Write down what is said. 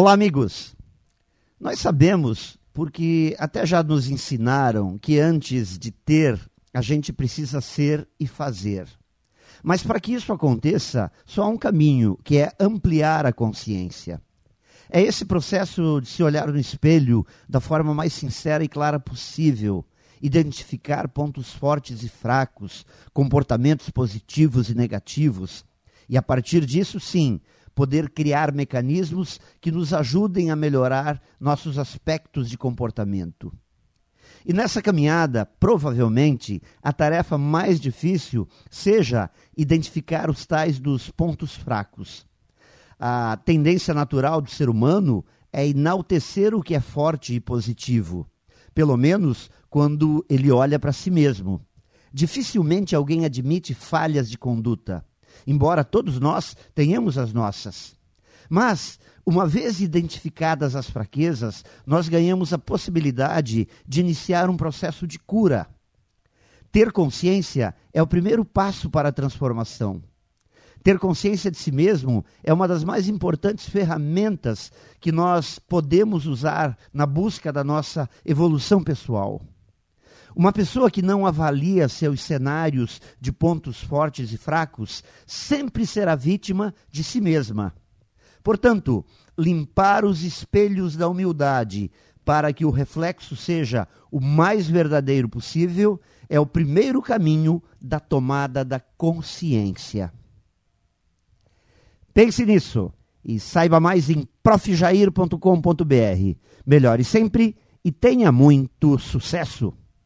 Olá, amigos. Nós sabemos, porque até já nos ensinaram, que antes de ter, a gente precisa ser e fazer. Mas para que isso aconteça, só há um caminho, que é ampliar a consciência. É esse processo de se olhar no espelho da forma mais sincera e clara possível, identificar pontos fortes e fracos, comportamentos positivos e negativos, e a partir disso, sim, poder criar mecanismos que nos ajudem a melhorar nossos aspectos de comportamento. E nessa caminhada, provavelmente, a tarefa mais difícil seja identificar os tais dos pontos fracos. A tendência natural do ser humano é enaltecer o que é forte e positivo, pelo menos quando ele olha para si mesmo. Dificilmente alguém admite falhas de conduta embora todos nós tenhamos as nossas. Mas, uma vez identificadas as fraquezas, nós ganhamos a possibilidade de iniciar um processo de cura. Ter consciência é o primeiro passo para a transformação. Ter consciência de si mesmo é uma das mais importantes ferramentas que nós podemos usar na busca da nossa evolução pessoal. Uma pessoa que não avalia seus cenários de pontos fortes e fracos sempre será vítima de si mesma. Portanto, limpar os espelhos da humildade para que o reflexo seja o mais verdadeiro possível é o primeiro caminho da tomada da consciência. Pense nisso e saiba mais em profjair.com.br. Melhore sempre e tenha muito sucesso!